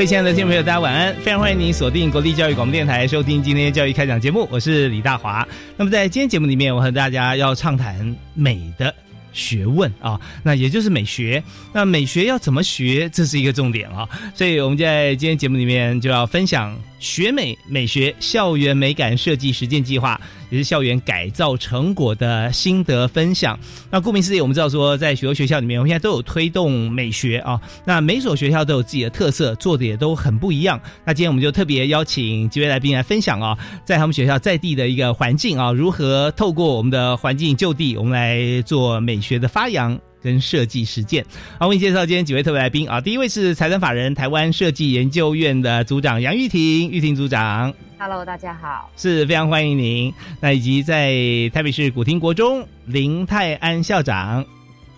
各位亲爱的听众朋友，大家晚安！非常欢迎您锁定国立教育广播电台，收听今天教育开讲节目，我是李大华。那么在今天节目里面，我和大家要畅谈美的学问啊，那也就是美学。那美学要怎么学，这是一个重点啊。所以我们在今天节目里面就要分享学美美学校园美感设计实践计划。也是校园改造成果的心得分享。那顾名思义，我们知道说，在许多学校里面，我们现在都有推动美学啊。那每所学校都有自己的特色，做的也都很不一样。那今天我们就特别邀请几位来宾来分享啊，在他们学校在地的一个环境啊，如何透过我们的环境就地，我们来做美学的发扬跟设计实践。好，为你介绍今天几位特别来宾啊。第一位是财团法人台湾设计研究院的组长杨玉婷，玉婷组长。Hello，大家好，是非常欢迎您。那以及在台北市古亭国中林泰安校长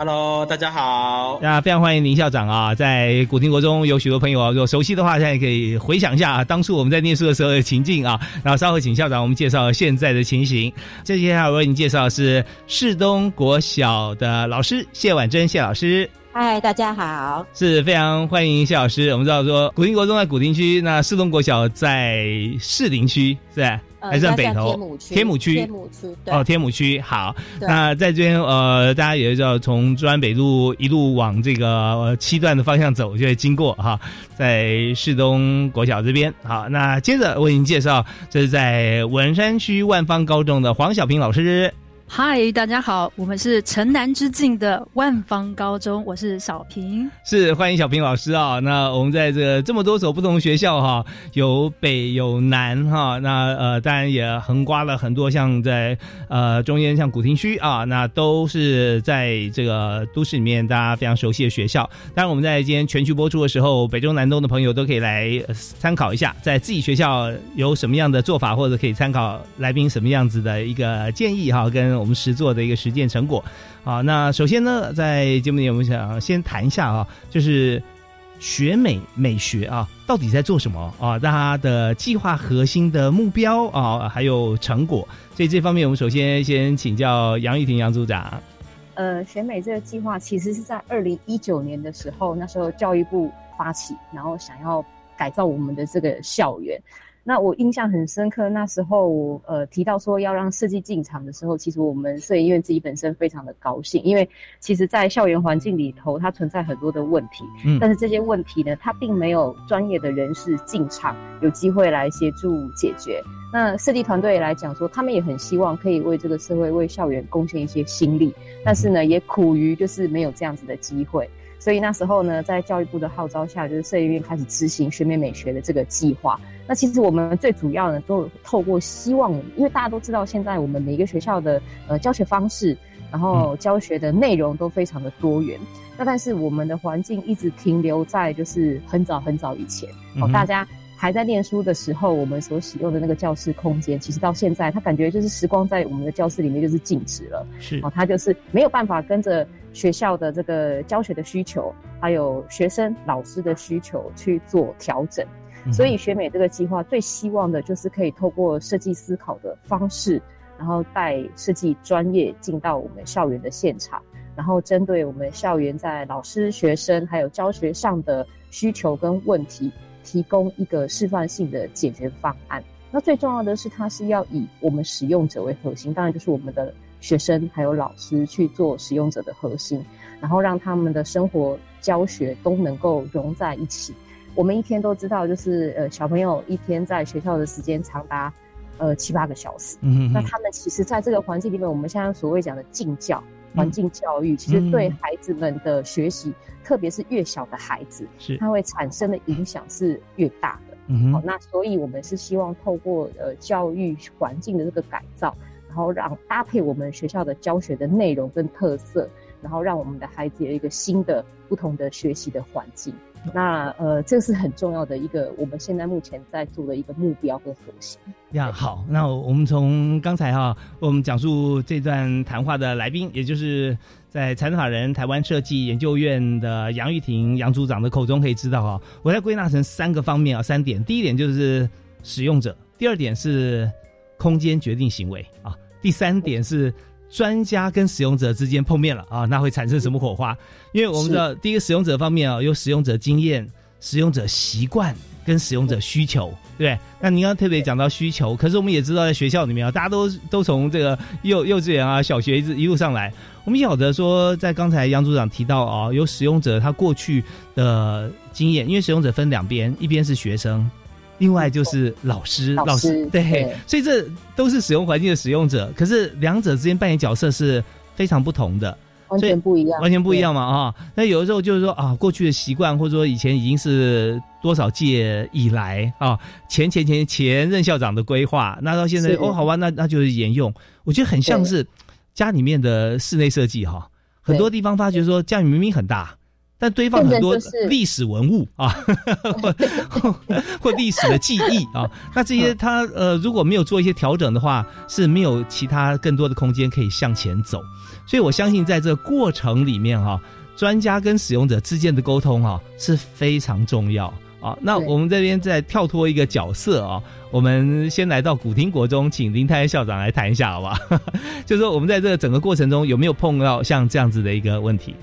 ，Hello，大家好。那非常欢迎林校长啊，在古亭国中有许多朋友啊，如果熟悉的话，现在可以回想一下啊，当初我们在念书的时候的情境啊。然后稍后请校长我们介绍现在的情形。接下来我为您介绍是市东国小的老师谢婉珍谢老师。嗨，大家好，是非常欢迎谢老师。我们知道说，古亭国中在古亭区，那市东国小在士林区，是吧？还是在北投？天母区。天母区。哦，天母区。好，那在这边呃，大家也知道，从中安北路一路往这个七段的方向走，就会经过哈，在市东国小这边。好，那接着为您介绍，这是在文山区万方高中的黄小平老师。嗨，大家好，我们是城南之境的万方高中，我是小平，是欢迎小平老师啊。那我们在这这么多所不同学校哈，有北有南哈，那呃当然也横刮了很多像在呃中间像古亭区啊，那都是在这个都市里面大家非常熟悉的学校。当然我们在今天全区播出的时候，北中南东的朋友都可以来参考一下，在自己学校有什么样的做法，或者可以参考来宾什么样子的一个建议哈，跟。我们实做的一个实践成果，好，那首先呢，在节目里我们想先谈一下啊，就是学美美学啊，到底在做什么啊？它的计划核心的目标啊，还有成果，所以这方面我们首先先请教杨玉婷杨组长。呃，学美这个计划其实是在二零一九年的时候，那时候教育部发起，然后想要改造我们的这个校园。那我印象很深刻，那时候呃提到说要让设计进场的时候，其实我们摄影院自己本身非常的高兴，因为其实，在校园环境里头，它存在很多的问题，嗯，但是这些问题呢，它并没有专业的人士进场有机会来协助解决。那设计团队来讲说，他们也很希望可以为这个社会、为校园贡献一些心力，但是呢，也苦于就是没有这样子的机会。所以那时候呢，在教育部的号召下，就是摄影院开始执行学美美学的这个计划。那其实我们最主要的都透过希望，因为大家都知道，现在我们每一个学校的呃教学方式，然后教学的内容都非常的多元。那但是我们的环境一直停留在就是很早很早以前，哦，大家还在念书的时候，我们所使用的那个教室空间，其实到现在，它感觉就是时光在我们的教室里面就是静止了。是哦，它就是没有办法跟着。学校的这个教学的需求，还有学生、老师的需求去做调整，所以学美这个计划最希望的就是可以透过设计思考的方式，然后带设计专业进到我们校园的现场，然后针对我们校园在老师、学生还有教学上的需求跟问题，提供一个示范性的解决方案。那最重要的是，它是要以我们使用者为核心，当然就是我们的。学生还有老师去做使用者的核心，然后让他们的生活教学都能够融在一起。我们一天都知道，就是呃小朋友一天在学校的时间长达呃七八个小时，嗯那他们其实在这个环境里面，我们现在所谓讲的近教。环境教育其实对孩子们的学习，特别是越小的孩子，是它会产生的影响是越大的。嗯好，那所以我们是希望透过呃教育环境的这个改造，然后让搭配我们学校的教学的内容跟特色，然后让我们的孩子有一个新的不同的学习的环境。那呃，这是很重要的一个我们现在目前在做的一个目标跟核心。呀，好，那我们从刚才哈，我们讲述这段谈话的来宾，也就是在财政法人台湾设计研究院的杨玉婷杨组长的口中可以知道哈，我再归纳成三个方面啊，三点。第一点就是使用者，第二点是空间决定行为啊，第三点是。专家跟使用者之间碰面了啊，那会产生什么火花？因为我们知道，第一个使用者方面啊，有使用者经验、使用者习惯跟使用者需求，对那您刚特别讲到需求，可是我们也知道，在学校里面啊，大家都 都从这个幼幼稚园啊、小学一一路上来，我们晓得说，在刚才杨组长提到啊，有使用者他过去的经验，因为使用者分两边，一边是学生。另外就是老师，老师对，所以这都是使用环境的使用者，可是两者之间扮演角色是非常不同的，完全不一样，完全不一样嘛啊！那有的时候就是说啊，过去的习惯，或者说以前已经是多少届以来啊，前前前前任校长的规划，那到现在哦，好吧，那那就是沿用。我觉得很像是家里面的室内设计哈，很多地方发觉说家里明明很大。但堆放很多历史文物啊，或 或历史的记忆啊，那这些它呃如果没有做一些调整的话，是没有其他更多的空间可以向前走。所以我相信在这个过程里面哈，专家跟使用者之间的沟通哈是非常重要啊。那我们这边再跳脱一个角色啊，我们先来到古亭国中，请林泰校长来谈一下好不好？就是说我们在这个整个过程中有没有碰到像这样子的一个问题？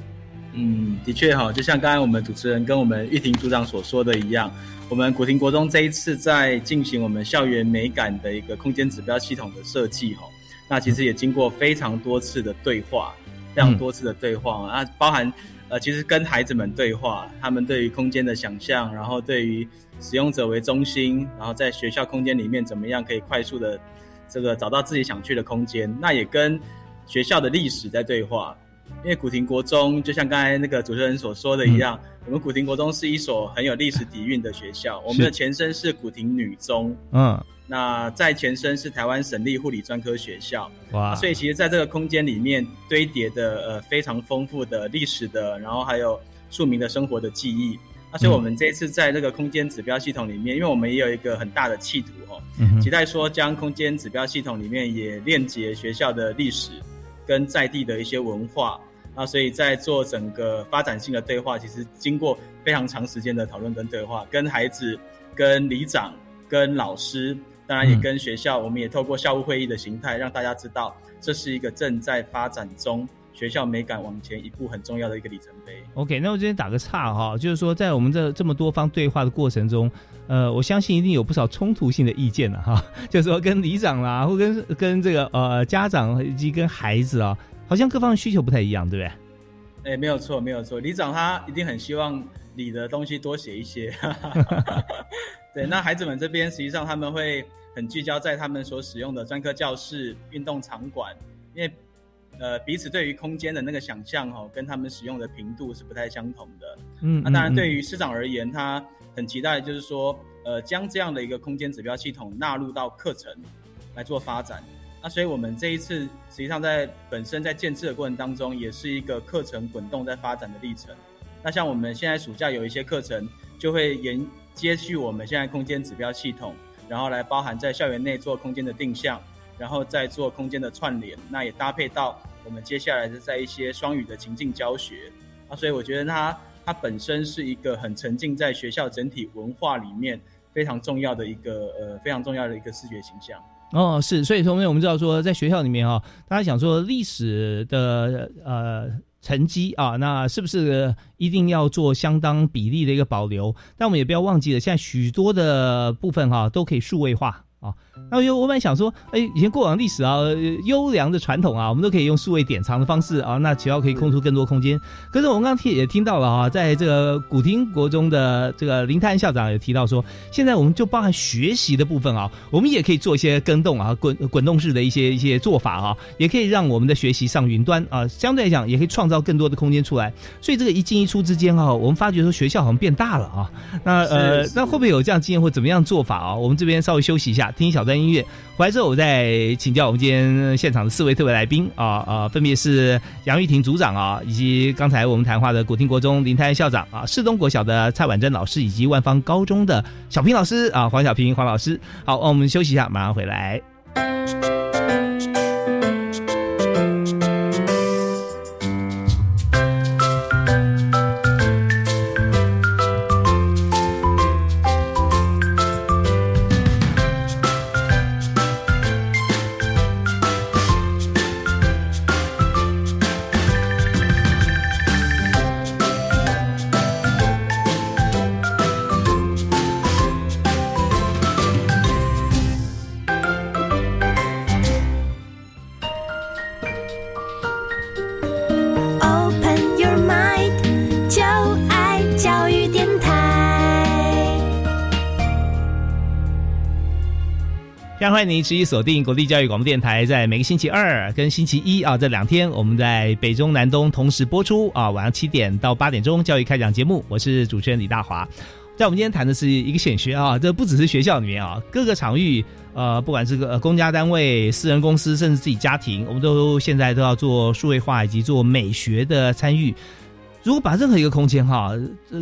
嗯，的确哈，就像刚才我们主持人跟我们玉婷组长所说的一样，我们古亭国中这一次在进行我们校园美感的一个空间指标系统的设计哈，那其实也经过非常多次的对话，非常多次的对话啊，包含呃，其实跟孩子们对话，他们对于空间的想象，然后对于使用者为中心，然后在学校空间里面怎么样可以快速的这个找到自己想去的空间，那也跟学校的历史在对话。因为古亭国中就像刚才那个主持人所说的一样，我们古亭国中是一所很有历史底蕴的学校。我们的前身是古亭女中，嗯，那在前身是台湾省立护理专科学校。哇，所以其实在这个空间里面堆叠的呃非常丰富的历史的，然后还有庶民的生活的记忆。那所以我们这次在这个空间指标系统里面，因为我们也有一个很大的企图哦，期待说将空间指标系统里面也链接学校的历史跟在地的一些文化。啊，所以在做整个发展性的对话，其实经过非常长时间的讨论跟对话，跟孩子、跟里长、跟老师，当然也跟学校，我们也透过校务会议的形态，让大家知道这是一个正在发展中学校美感往前一步很重要的一个里程碑。OK，那我这边打个岔哈，就是说在我们这这么多方对话的过程中，呃，我相信一定有不少冲突性的意见了哈，就是说跟里长啦，或跟跟这个呃家长以及跟孩子啊。好像各方的需求不太一样，对不对？哎，没有错，没有错。李长他一定很希望你的东西多写一些。对，那孩子们这边实际上他们会很聚焦在他们所使用的专科教室、运动场馆，因为呃彼此对于空间的那个想象哦，跟他们使用的频度是不太相同的。嗯，那当然对于师长而言，他很期待就是说，呃，将这样的一个空间指标系统纳入到课程来做发展。那所以，我们这一次实际上在本身在建设的过程当中，也是一个课程滚动在发展的历程。那像我们现在暑假有一些课程，就会沿接续我们现在空间指标系统，然后来包含在校园内做空间的定向，然后再做空间的串联。那也搭配到我们接下来的在一些双语的情境教学。啊，所以我觉得它它本身是一个很沉浸在学校整体文化里面非常重要的一个呃非常重要的一个视觉形象。哦，是，所以说，我们知道说，在学校里面哈，大家想说历史的呃沉积啊，那是不是一定要做相当比例的一个保留？但我们也不要忘记了，现在许多的部分哈都可以数位化啊。那有我本来想说，哎，以前过往历史啊，优良的传统啊，我们都可以用数位典藏的方式啊，那学校可以空出更多空间。可是我们刚刚听也听到了啊，在这个古亭国中的这个林泰安校长也提到说，现在我们就包含学习的部分啊，我们也可以做一些跟动啊，滚滚动式的一些一些做法啊，也可以让我们的学习上云端啊，相对来讲也可以创造更多的空间出来。所以这个一进一出之间啊，我们发觉说学校好像变大了啊。那呃，那会不会有这样经验或怎么样做法啊？我们这边稍微休息一下，听一小段音乐。回来之后，我再请教我们今天现场的四位特别来宾啊啊，分别是杨玉婷组长啊，以及刚才我们谈话的古亭国中林泰校长啊，市东国小的蔡婉珍老师，以及万方高中的小平老师啊，黄小平黄老师。好，我们休息一下，马上回来。欢迎您持续锁定国立教育广播电台，在每个星期二跟星期一啊这两天，我们在北中南东同时播出啊，晚上七点到八点钟教育开讲节目。我是主持人李大华，在我们今天谈的是一个显学啊，这不只是学校里面啊，各个场域呃，不管是个公家单位、私人公司，甚至自己家庭，我们都现在都要做数位化以及做美学的参与。如果把任何一个空间哈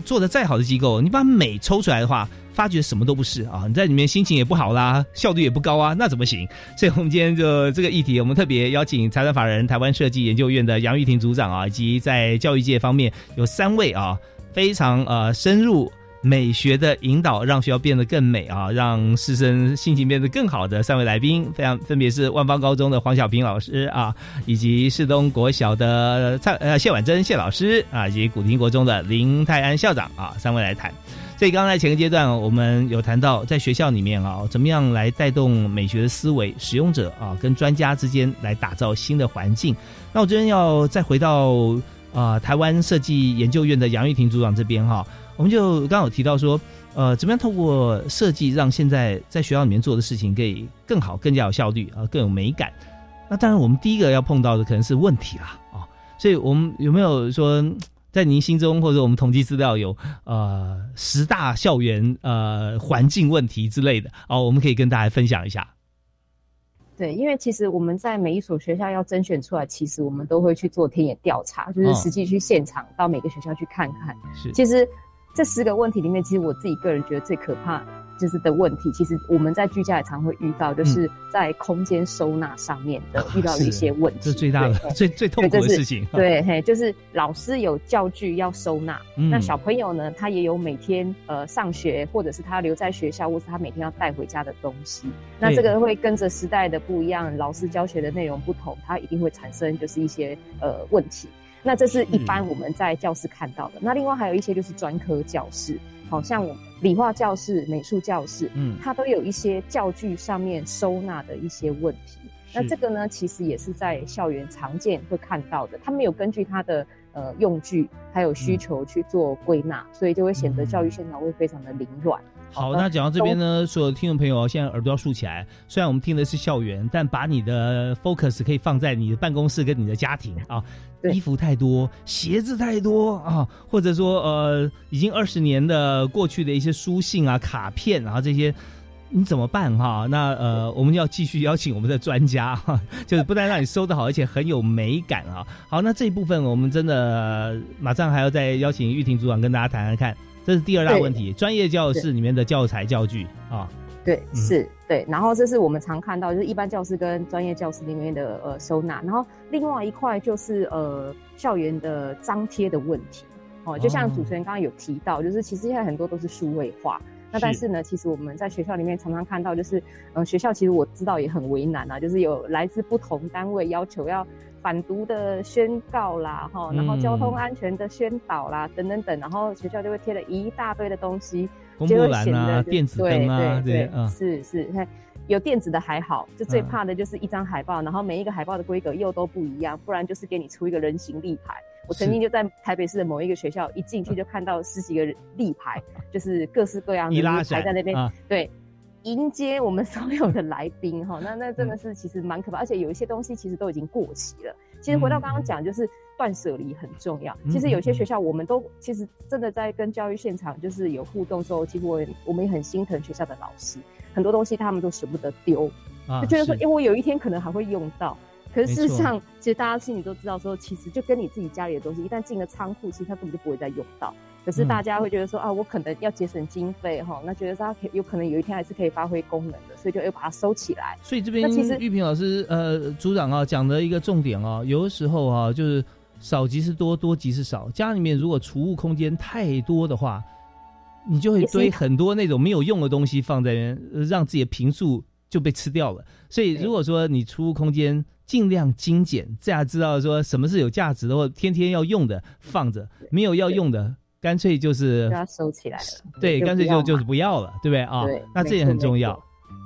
做的再好的机构，你把美抽出来的话。发觉什么都不是啊！你在里面心情也不好啦，效率也不高啊，那怎么行？所以我们今天就这个议题，我们特别邀请财产法人台湾设计研究院的杨玉婷组长啊，以及在教育界方面有三位啊非常呃深入美学的引导，让学校变得更美啊，让师生心情变得更好的三位来宾，非常分别是万邦高中的黄小平老师啊，以及市东国小的蔡呃谢婉珍谢老师啊，以及古亭国中的林泰安校长啊，三位来谈。所以刚才前个阶段，我们有谈到在学校里面啊，怎么样来带动美学的思维，使用者啊跟专家之间来打造新的环境。那我今天要再回到啊台湾设计研究院的杨玉婷组长这边哈，我们就刚刚有提到说，呃，怎么样透过设计让现在在学校里面做的事情可以更好、更加有效率啊，更有美感。那当然，我们第一个要碰到的可能是问题啦啊，所以我们有没有说？在您心中，或者我们统计资料有呃十大校园呃环境问题之类的哦，我们可以跟大家分享一下。对，因为其实我们在每一所学校要甄选出来，其实我们都会去做田野调查，就是实际去现场到每个学校去看看。是，其实这十个问题里面，其实我自己个人觉得最可怕。就是的问题，其实我们在居家也常会遇到，就是在空间收纳上面的遇到一些问题，这最大的、最最痛苦的事情。对，嘿，就是老师有教具要收纳，那小朋友呢，他也有每天呃上学，或者是他留在学校，或是他每天要带回家的东西。那这个会跟着时代的不一样，老师教学的内容不同，他一定会产生就是一些呃问题。那这是一般我们在教室看到的。那另外还有一些就是专科教室。好像理化教室、美术教室，嗯，它都有一些教具上面收纳的一些问题。那这个呢，其实也是在校园常见会看到的。它没有根据它的呃用具还有需求去做归纳，所以就会显得教育现场会非常的凌乱。好，那讲到这边呢，所有听众朋友现在耳朵要竖起来。虽然我们听的是校园，但把你的 focus 可以放在你的办公室跟你的家庭啊。衣服太多，鞋子太多啊，或者说呃，已经二十年的过去的一些书信啊、卡片啊这些，你怎么办哈？那呃，我们要继续邀请我们的专家哈，就是不但让你收的好，而且很有美感啊。好，那这一部分我们真的马上还要再邀请玉婷组长跟大家谈谈看。这是第二大问题，专业教室里面的教材教具啊，对，是，对，然后这是我们常看到，就是一般教室跟专业教室里面的呃收纳，然后另外一块就是呃校园的张贴的问题，哦，就像主持人刚刚有提到，就是其实现在很多都是数位化。那但是。呢，其实我们在学校里面常常看到，就是，嗯，学校其实我知道也很为难啊，就是有来自不同单位要求要反毒的宣告啦，哈，然后交通安全的宣导啦，等等等，然后学校就会贴了一大堆的东西，公布栏啊，电子灯啊，对对，是是，有电子的还好，就最怕的就是一张海报，然后每一个海报的规格又都不一样，不然就是给你出一个人形立牌。我曾经就在台北市的某一个学校，一进去就看到十几个立牌，就是各式各样的立牌在那边，对，迎接我们 所有的来宾哈。那那真的是其实蛮可怕，而且有一些东西其实都已经过期了。其实回到刚刚讲，就是断舍离很重要。其实有些学校我们都其实真的在跟教育现场就是有互动之后，其实我我们也很心疼学校的老师，很多东西他们都舍不得丢，就觉得说，因为我有一天可能还会用到。可是事实上，其实大家心里都知道，说其实就跟你自己家里的东西，一旦进了仓库，其实它根本就不会再用到。可是大家会觉得说啊，我可能要节省经费哈，那觉得它可有可能有一天还是可以发挥功能的，所以就又把它收起来。所以这边其实玉萍老师呃组长啊讲的一个重点啊，有的时候啊就是少即是多，多即是少。家里面如果储物空间太多的话，你就会堆很多那种没有用的东西放在，让自己的平数就被吃掉了。所以如果说你储物空间，尽量精简，这样知道说什么是有价值的或天天要用的放着，没有要用的干脆就是要收起来了。对，干脆就就是不要了，对不对啊？对，那这也很重要。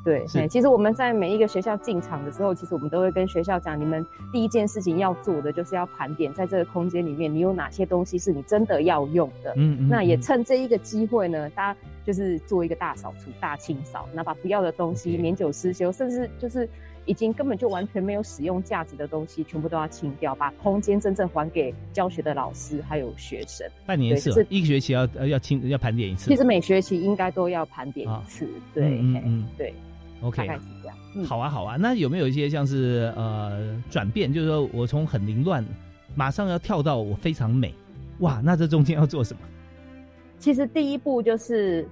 对，其实我们在每一个学校进场的时候，其实我们都会跟学校讲，你们第一件事情要做的就是要盘点，在这个空间里面，你有哪些东西是你真的要用的。嗯嗯。那也趁这一个机会呢，大家就是做一个大扫除、大清扫，那把不要的东西、年久失修，甚至就是。已经根本就完全没有使用价值的东西，全部都要清掉，把空间真正还给教学的老师还有学生。半年一次，一个学期要要清要盘点一次。其实每学期应该都要盘点一次。对，嗯嗯，对，OK，大概是这样。好啊，好啊。那有没有一些像是呃转变？就是说我从很凌乱，马上要跳到我非常美，哇！那这中间要做什么？其实第一步就是。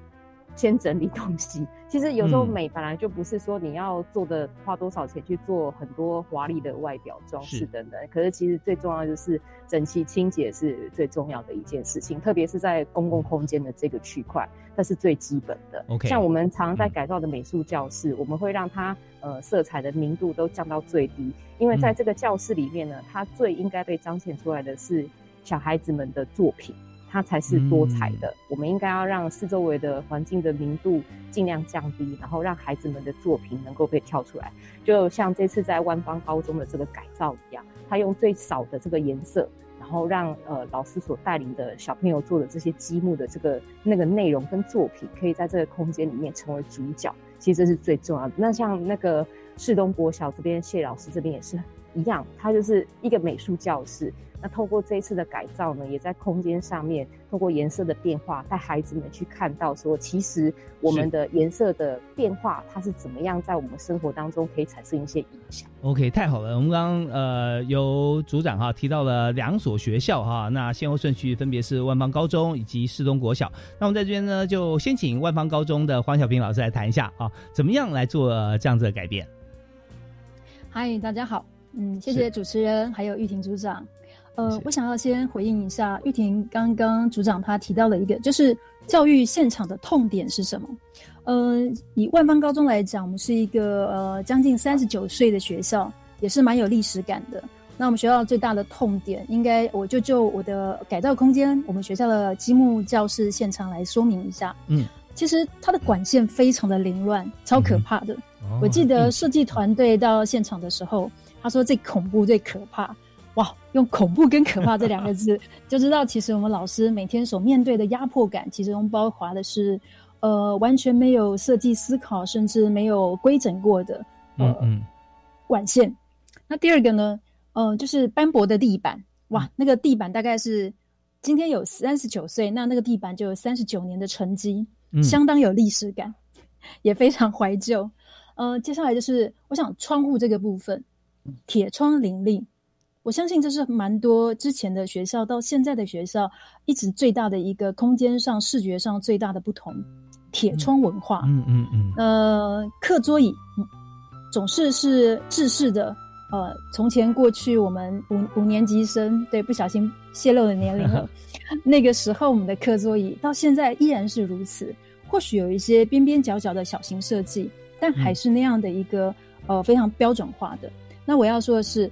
先整理东西，其实有时候美本来就不是说你要做的花多少钱去做很多华丽的外表装饰等等，可是其实最重要就是整齐清洁是最重要的一件事情，特别是在公共空间的这个区块，它是最基本的。OK，像我们常在改造的美术教室，我们会让它呃色彩的明度都降到最低，因为在这个教室里面呢，它最应该被彰显出来的是小孩子们的作品。它才是多彩的。我们应该要让四周围的环境的明度尽量降低，然后让孩子们的作品能够被跳出来。就像这次在万方高中的这个改造一样，他用最少的这个颜色，然后让呃老师所带领的小朋友做的这些积木的这个那个内容跟作品，可以在这个空间里面成为主角。其实这是最重要的。那像那个世东国小这边谢老师这边也是一样，它就是一个美术教室。那透过这一次的改造呢，也在空间上面，透过颜色的变化，带孩子们去看到说，其实我们的颜色的变化，它是怎么样在我们生活当中可以产生一些影响。OK，太好了，我们刚刚呃由组长哈提到了两所学校哈，那先后顺序分别是万方高中以及市东国小。那我们在这边呢，就先请万方高中的黄小平老师来谈一下啊，怎么样来做这样子的改变？嗨，大家好，嗯，谢谢主持人还有玉婷组长。呃，我想要先回应一下玉婷刚刚组长他提到了一个，就是教育现场的痛点是什么？呃，以万方高中来讲，我们是一个呃将近三十九岁的学校，也是蛮有历史感的。那我们学校最大的痛点，应该我就就我的改造空间，我们学校的积木教室现场来说明一下。嗯，其实它的管线非常的凌乱，超可怕的。我记得设计团队到现场的时候，他说最恐怖、最可怕。哇，用恐怖跟可怕这两个字，就知道其实我们老师每天所面对的压迫感，其中包括的是，呃，完全没有设计思考，甚至没有规整过的呃管线。那第二个呢，呃，就是斑驳的地板。哇，那个地板大概是今天有三十九岁，那那个地板就有三十九年的沉积，相当有历史感，也非常怀旧。呃，接下来就是我想窗户这个部分，铁窗林立。我相信这是蛮多之前的学校到现在的学校一直最大的一个空间上视觉上最大的不同，铁窗文化。嗯嗯嗯。呃，课桌椅总是是制式的。呃，从前过去我们五五年级生对不小心泄露了年龄了。那个时候我们的课桌椅到现在依然是如此，或许有一些边边角角的小型设计，但还是那样的一个呃非常标准化的。那我要说的是。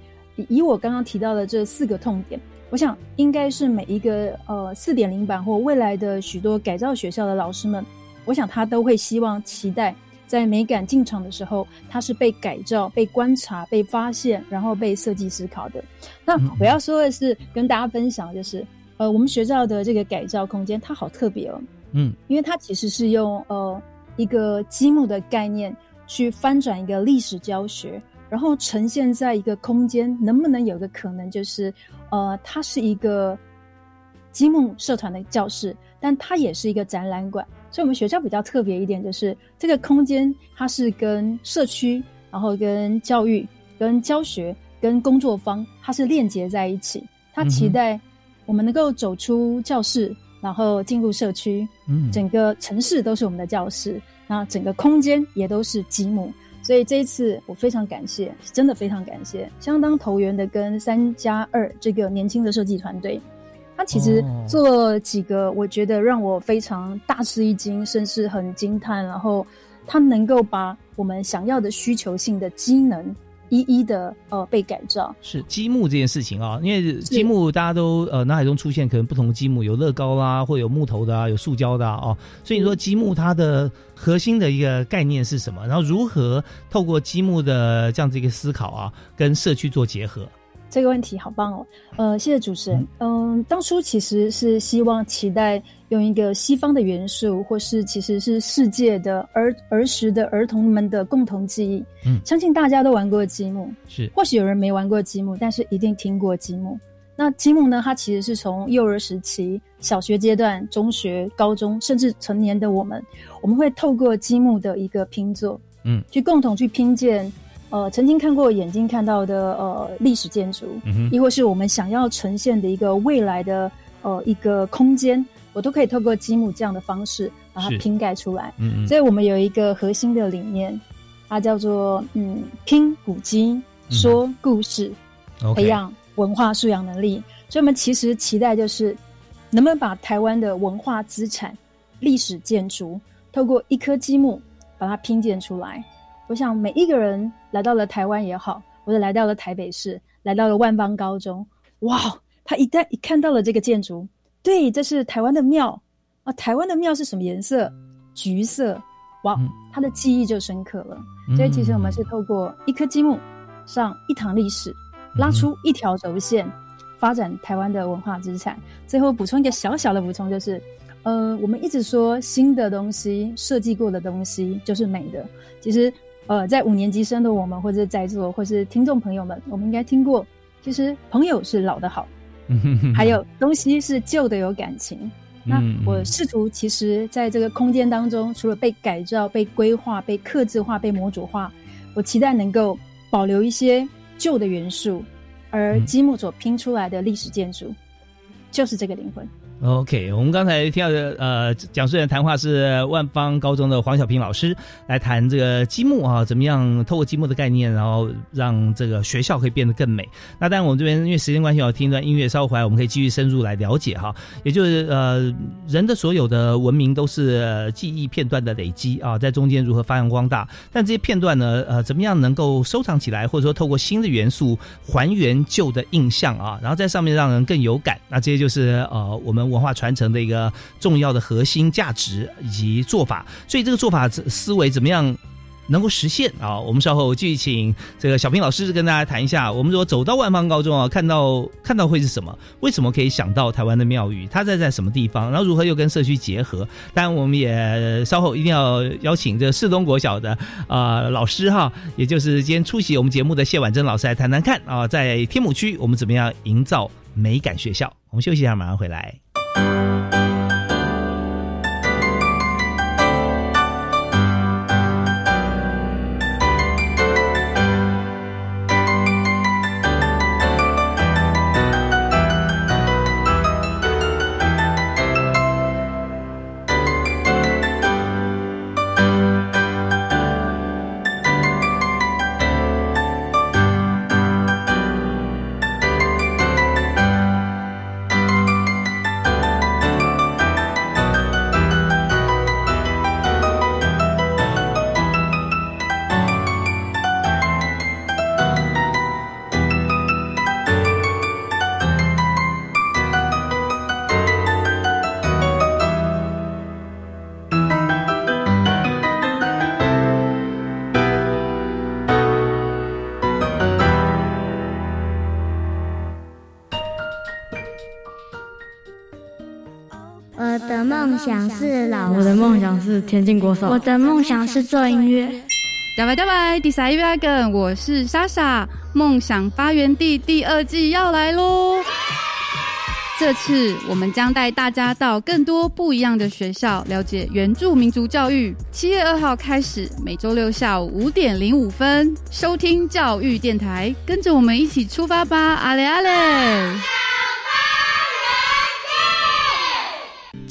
以我刚刚提到的这四个痛点，我想应该是每一个呃四点零版或未来的许多改造学校的老师们，我想他都会希望期待在美感进场的时候，它是被改造、被观察、被发现，然后被设计思考的。那我要说的是，跟大家分享就是，呃，我们学校的这个改造空间它好特别哦，嗯，因为它其实是用呃一个积木的概念去翻转一个历史教学。然后呈现在一个空间，能不能有个可能，就是，呃，它是一个积木社团的教室，但它也是一个展览馆。所以，我们学校比较特别一点，就是这个空间它是跟社区、然后跟教育、跟教学、跟工作方，它是链接在一起。它期待我们能够走出教室，然后进入社区，嗯，整个城市都是我们的教室，那整个空间也都是积木。所以这一次我非常感谢，真的非常感谢，相当投缘的跟三加二这个年轻的设计团队，他其实做了几个我觉得让我非常大吃一惊，甚至很惊叹，然后他能够把我们想要的需求性的机能。一一的呃被改造是积木这件事情啊，因为积木大家都呃脑海中出现可能不同的积木，有乐高啦，或有木头的啊，有塑胶的啊，哦所以你说积木它的核心的一个概念是什么？然后如何透过积木的这样子一个思考啊，跟社区做结合？这个问题好棒哦，呃，谢谢主持人。嗯，当初其实是希望期待用一个西方的元素，或是其实是世界的儿儿时的儿童们的共同记忆。嗯，相信大家都玩过积木，是或许有人没玩过积木，但是一定听过积木。那积木呢？它其实是从幼儿时期、小学阶段、中学、高中，甚至成年的我们，我们会透过积木的一个拼作，嗯，去共同去拼建。呃，曾经看过眼睛看到的呃历史建筑，亦或是我们想要呈现的一个未来的呃一个空间，我都可以透过积木这样的方式把它拼盖出来。嗯嗯。所以我们有一个核心的理念，它叫做嗯拼古今说故事，培养文化素养能力。所以我们其实期待就是能不能把台湾的文化资产、历史建筑，透过一颗积木把它拼建出来。我想每一个人来到了台湾也好，或者来到了台北市，来到了万邦高中，哇！他一旦一看到了这个建筑，对，这是台湾的庙啊！台湾的庙是什么颜色？橘色，哇！他的记忆就深刻了。所以其实我们是透过一颗积木上一堂历史，拉出一条轴线，发展台湾的文化资产。最后补充一个小小的补充，就是，呃，我们一直说新的东西、设计过的东西就是美的，其实。呃，在五年级生的我们，或者在座，或是听众朋友们，我们应该听过，其实朋友是老的好，还有东西是旧的有感情。那我试图，其实在这个空间当中，除了被改造、被规划、被刻字化、被模组化，我期待能够保留一些旧的元素，而积木所拼出来的历史建筑，就是这个灵魂。OK，我们刚才听到的呃，讲述人谈话是万方高中的黄小平老师来谈这个积木啊，怎么样透过积木的概念，然后让这个学校可以变得更美。那当然，我们这边因为时间关系，要听一段音乐，稍后回来我们可以继续深入来了解哈。也就是呃，人的所有的文明都是记忆片段的累积啊，在中间如何发扬光大？但这些片段呢，呃，怎么样能够收藏起来，或者说透过新的元素还原旧的印象啊，然后在上面让人更有感？那这些就是呃，我们。文化传承的一个重要的核心价值以及做法，所以这个做法思维怎么样能够实现啊？我们稍后继续请这个小平老师跟大家谈一下。我们如果走到万方高中啊，看到看到会是什么？为什么可以想到台湾的庙宇？它在在什么地方？然后如何又跟社区结合？当然，我们也稍后一定要邀请这世东国小的啊老师哈，也就是今天出席我们节目的谢婉珍老师来谈谈看啊，在天母区我们怎么样营造美感学校？我们休息一下，马上回来。是田径国手。我的梦想是做音乐。大拜大拜，第三一 wagon，我是莎莎，梦想发源地第二季要来喽！这次我们将带大家到更多不一样的学校，了解原住民族教育。七月二号开始，每周六下午五点零五分，收听教育电台，跟着我们一起出发吧！阿嘞阿嘞！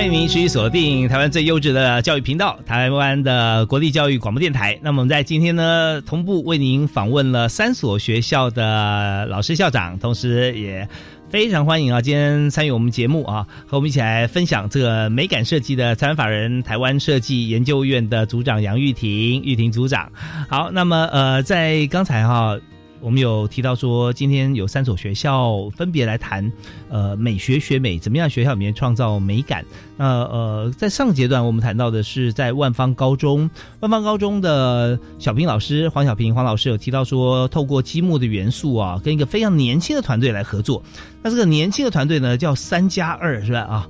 欢迎您持续锁定台湾最优质的教育频道——台湾的国立教育广播电台。那么我们在今天呢，同步为您访问了三所学校的老师、校长，同时也非常欢迎啊，今天参与我们节目啊，和我们一起来分享这个美感设计的参法人台湾设计研究院的组长杨玉婷，玉婷组长。好，那么呃，在刚才哈。我们有提到说，今天有三所学校分别来谈，呃，美学学美怎么样？学校里面创造美感。那呃，在上阶段我们谈到的是在万方高中，万方高中的小平老师黄小平黄老师有提到说，透过积木的元素啊，跟一个非常年轻的团队来合作。那这个年轻的团队呢，叫三加二，是吧？啊。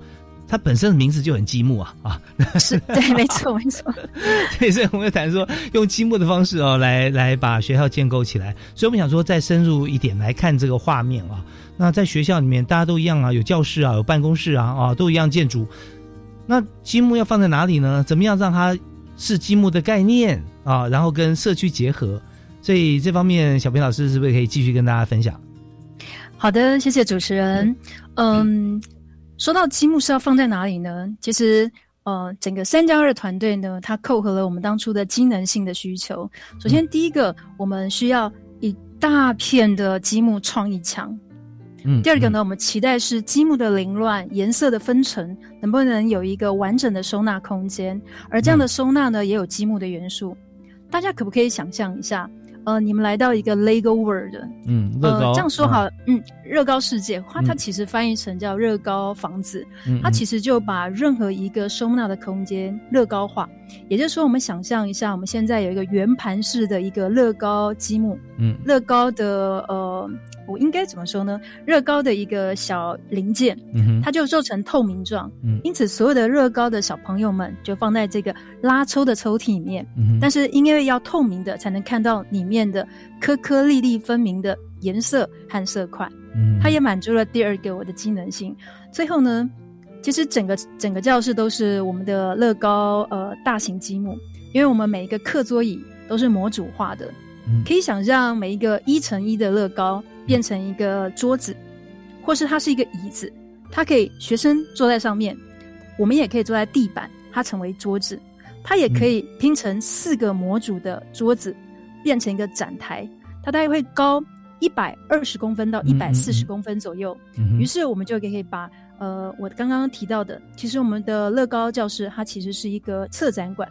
它本身的名字就很积木啊啊，是对，没错没错。所以，所以我们谈说用积木的方式哦，来来把学校建构起来。所以我们想说，再深入一点来看这个画面啊。那在学校里面，大家都一样啊，有教室啊，有办公室啊，啊，都一样建筑。那积木要放在哪里呢？怎么样让它是积木的概念啊？然后跟社区结合。所以这方面，小平老师是不是可以继续跟大家分享？好的，谢谢主持人。嗯。说到积木是要放在哪里呢？其实，呃，整个三加二团队呢，它扣合了我们当初的机能性的需求。首先，第一个，我们需要一大片的积木创意墙。嗯。第二个呢，我们期待是积木的凌乱、颜色的分层，能不能有一个完整的收纳空间？而这样的收纳呢，也有积木的元素。大家可不可以想象一下？呃，你们来到一个 Lego World，嗯，乐高，这样说好，嗯，乐高世界，它它其实翻译成叫乐高房子，它其实就把任何一个收纳的空间乐高化，也就是说，我们想象一下，我们现在有一个圆盘式的一个乐高积木，嗯，乐高的呃。我应该怎么说呢？乐高的一个小零件，嗯它就做成透明状，嗯因此所有的乐高的小朋友们就放在这个拉抽的抽屉里面。嗯但是因为要透明的，才能看到里面的颗颗粒粒分明的颜色和色块。它也满足了第二个我的机能性。最后呢，其实整个整个教室都是我们的乐高呃大型积木，因为我们每一个课桌椅都是模组化的，可以想象每一个一乘一的乐高。变成一个桌子，或是它是一个椅子，它可以学生坐在上面，我们也可以坐在地板，它成为桌子，它也可以拼成四个模组的桌子，变成一个展台，它大概会高一百二十公分到一百四十公分左右。于是我们就可以把呃，我刚刚提到的，其实我们的乐高教室它其实是一个策展馆。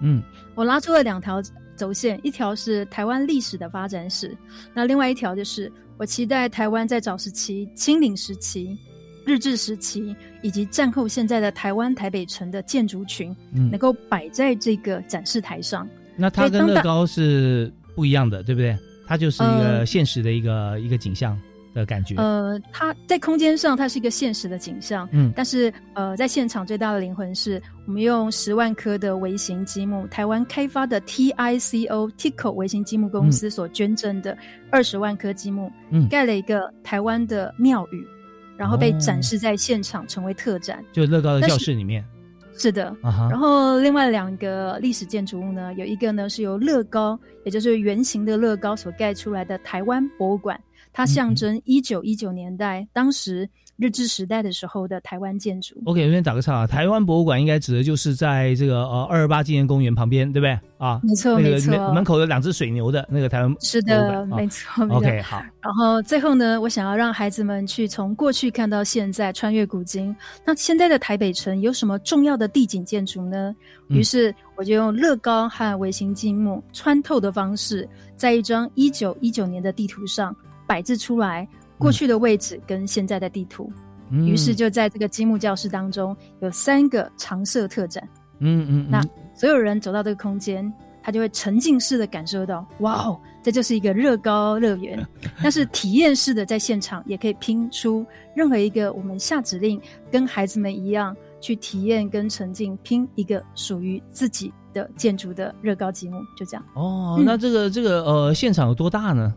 嗯，我拉出了两条轴线，一条是台湾历史的发展史，那另外一条就是我期待台湾在早时期、清领时期、日治时期以及战后现在的台湾台北城的建筑群，嗯能够摆在这个展示台上。那它跟乐高是不一样的，对不对？它就是一个呃现实的一个、一个景象的感觉。呃，它在空间上它是一个现实的景象，嗯但是呃，在现场最大的灵魂是我们用十万颗的微型积木，台湾开发的 TICO TICO 微型积木公司所捐赠的二十万颗积木，嗯盖了一个台湾的庙宇，然后被哦展示在现场，成为特展。就乐高的教室里面，是的，然后另外两个历史建筑物呢，有一个呢是由乐高，也就是圆形的乐高所盖出来的台湾博物馆，它象征一九一九年代当时日治时代的时候的台湾建筑。OK，这边打个岔啊，台湾博物馆应该指的就是在这个呃二二八纪念公园旁边，对不对啊？没错那个没错门门口有两只水牛的那个台湾是的，啊没错。没错 OK，好，然后最后呢，我想要让孩子们去从过去看到现在，穿越古今。那现在的台北城有什么重要的地景建筑呢？嗯于是我就用乐高和微型积木穿透的方式，在一张一九一九年的地图上摆置出来过去的位置跟现在的地图。嗯于是就在这个积木教室当中有三个常设特展。嗯嗯那嗯，所有人走到这个空间，他就会沉浸式的感受到，哇哦，这就是一个乐高乐园。但是体验式的在现场也可以拼出任何一个我们下指令，跟孩子们一样去体验跟沉浸，拼一个属于自己的建筑的乐高积木，就这样。哦，嗯那这个这个呃现场有多大呢？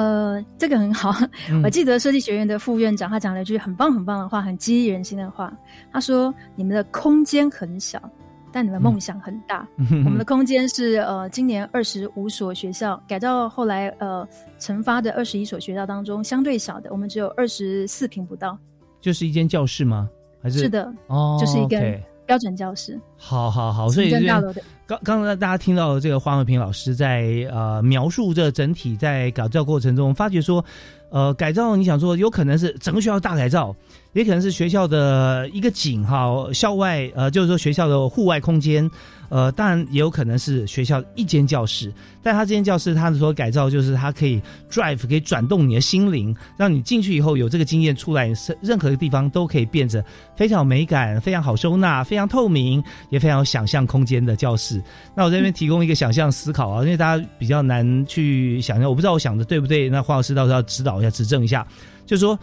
呃，这个很好。嗯我记得设计学院的副院长他讲了一句很棒很棒的话，很激励人心的话。他说：“你们的空间很小，但你们梦想很大。嗯我们的空间是呃，今年二十五所学校改造后来呃成发的二十一所学校当中相对小的，我们只有二十四平不到。就是一间教室吗？还是是的，哦，就是一个标准教室。好好好，所以刚刚才大家听到这个黄伟平老师在呃描述这整体在改造过程中，发觉说，呃，改造你想说有可能是整个学校大改造，也可能是学校的一个景哈，校外呃就是说学校的户外空间，呃，当然也有可能是学校一间教室，但他这间教室他的所改造就是它可以 drive 可以转动你的心灵，让你进去以后有这个经验出来，是任何地方都可以变得非常有美感、非常好收纳、非常透明，也非常有想象空间的教室。那我这边提供一个想象思考啊，因为大家比较难去想象，我不知道我想的对不对，那黄老师到时候要指导一下、指正一下，就是说。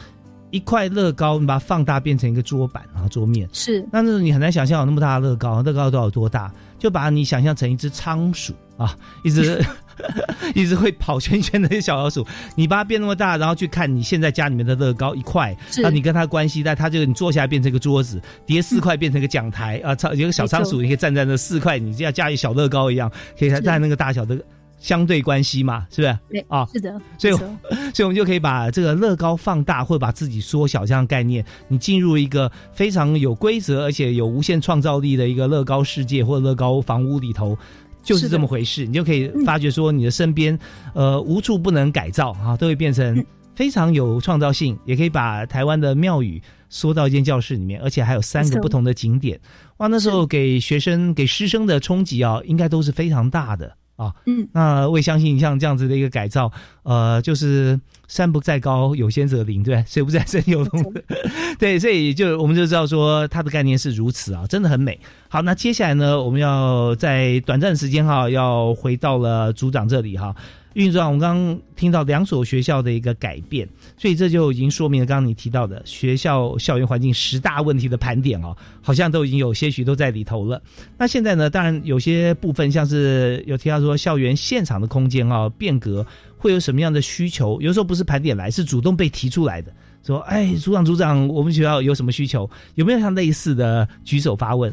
一块乐高，你把它放大变成一个桌板啊，桌面。是。那那你很难想象有那么大的乐高，乐高都有多大？就把你想象成一只仓鼠啊，一只 一只会跑圈圈的小老鼠，你把它变那么大，然后去看你现在家里面的乐高一块，是。那你跟它关系，但它就你坐下来变成一个桌子，叠四块变成一个讲台、啊，仓有个小仓鼠，你可以站在那四块，你就要加一小乐高一样，可以站那个大小的相对关系嘛，是不是？对啊，是的，所以 所以我们就可以把这个乐高放大，或者把自己缩小这样的概念，你进入一个非常有规则而且有无限创造力的一个乐高世界或者乐高房屋里头。就是这么回事，你就可以发觉说，你的身边，呃，无处不能改造啊，都会变成非常有创造性，也可以把台湾的庙宇缩到一间教室里面，而且还有三个不同的景点。哇，那时候给学生、给师生的冲击啊，应该都是非常大的啊。嗯，那我也相信像这样子的一个改造，呃，就是山不在高，有仙则灵，对？水不在深，有龙的。对，所以就我们就知道说，它的概念是如此啊，真的很美。好，那接下来呢，我们要在短暂的时间哈，要回到了组长这里哈。运组长，我们刚刚听到两所学校的一个改变，所以这就已经说明了刚刚你提到的学校校园环境十大问题的盘点哦，好像都已经有些许都在里头了。那现在呢，当然有些部分像是有提到说校园现场的空间啊变革会有什么样的需求，有时候不是盘点来，是主动被提出来的。说，哎，组长组长，我们学校有什么需求？有没有像类似的举手发问？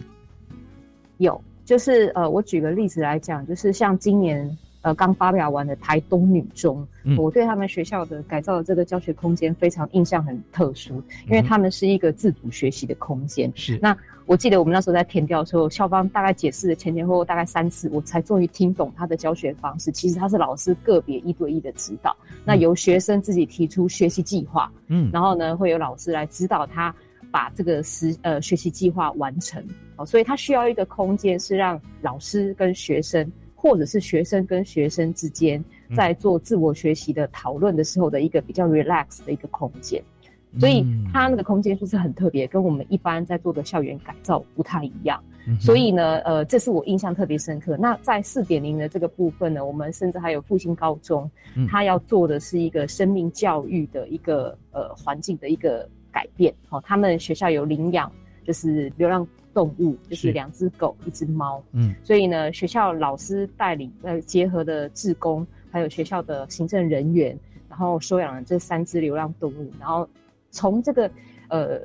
有，就是呃，我举个例子来讲，就是像今年呃刚发表完的台东女中，嗯我对他们学校的改造的这个教学空间非常印象很特殊，因为他们是一个自主学习的空间。是那我记得我们那时候在填调的时候，校方大概解释了前前后后大概三次，我才终于听懂他的教学方式。其实他是老师个别一对一的指导，那由学生自己提出学习计划，嗯然后呢会有老师来指导他。把这个实呃学习计划完成。哦，所以他需要一个空间，是让老师跟学生，或者是学生跟学生之间，在做自我学习的讨论的时候的一个比较 relax 的一个空间。所以它那个空间就是很特别，跟我们一般在做的校园改造不太一样。所以呢，呃，这是我印象特别深刻。那在四点零的这个部分呢，我们甚至还有复兴高中，他要做的是一个生命教育的一个呃环境的一个改变。哦，他们学校有领养，就是流浪动物，就是两只狗，一只猫。嗯，所以呢，学校老师带领呃结合的志工，还有学校的行政人员，然后收养了这三只流浪动物，然后从这个呃。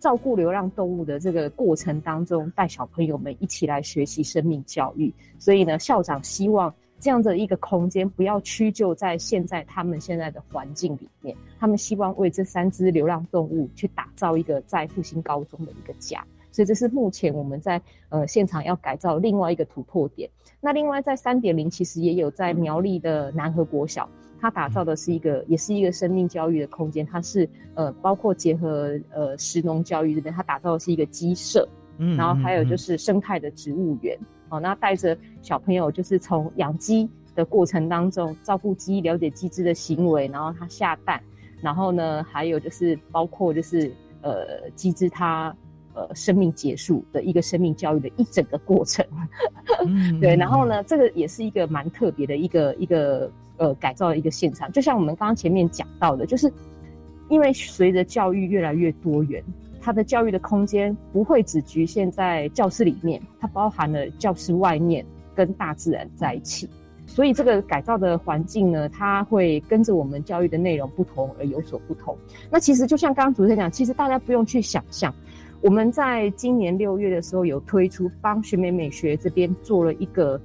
照顾流浪动物的这个过程当中，带小朋友们一起来学习生命教育。所以呢，校长希望这样的一个空间不要屈就在现在他们现在的环境里面，他们希望为这三只流浪动物去打造一个在复兴高中的一个家。所以这是目前我们在呃现场要改造另外一个突破点。那另外在三点零，其实也有在苗栗的南河国小。它打造的是一个，也是一个生命教育的空间。它是呃，包括结合呃，食农教育这边，它打造的是一个鸡舍，嗯，然后还有就是生态的植物园，哦，那带着小朋友就是从养鸡的过程当中，照顾鸡，了解鸡只的行为，然后它下蛋，然后呢，还有就是包括就是呃，鸡只它呃生命结束的一个生命教育的一整个过程，对，然后呢，这个也是一个蛮特别的一个一个。呃，改造的一个现场，就像我们刚刚前面讲到的，就是因为随着教育越来越多元，它的教育的空间不会只局限在教室里面，它包含了教室外面跟大自然在一起，所以这个改造的环境呢，它会跟着我们教育的内容不同而有所不同。那其实就像刚刚主持人讲，其实大家不用去想象，我们在今年六月的时候有推出帮学美美学这边做了一个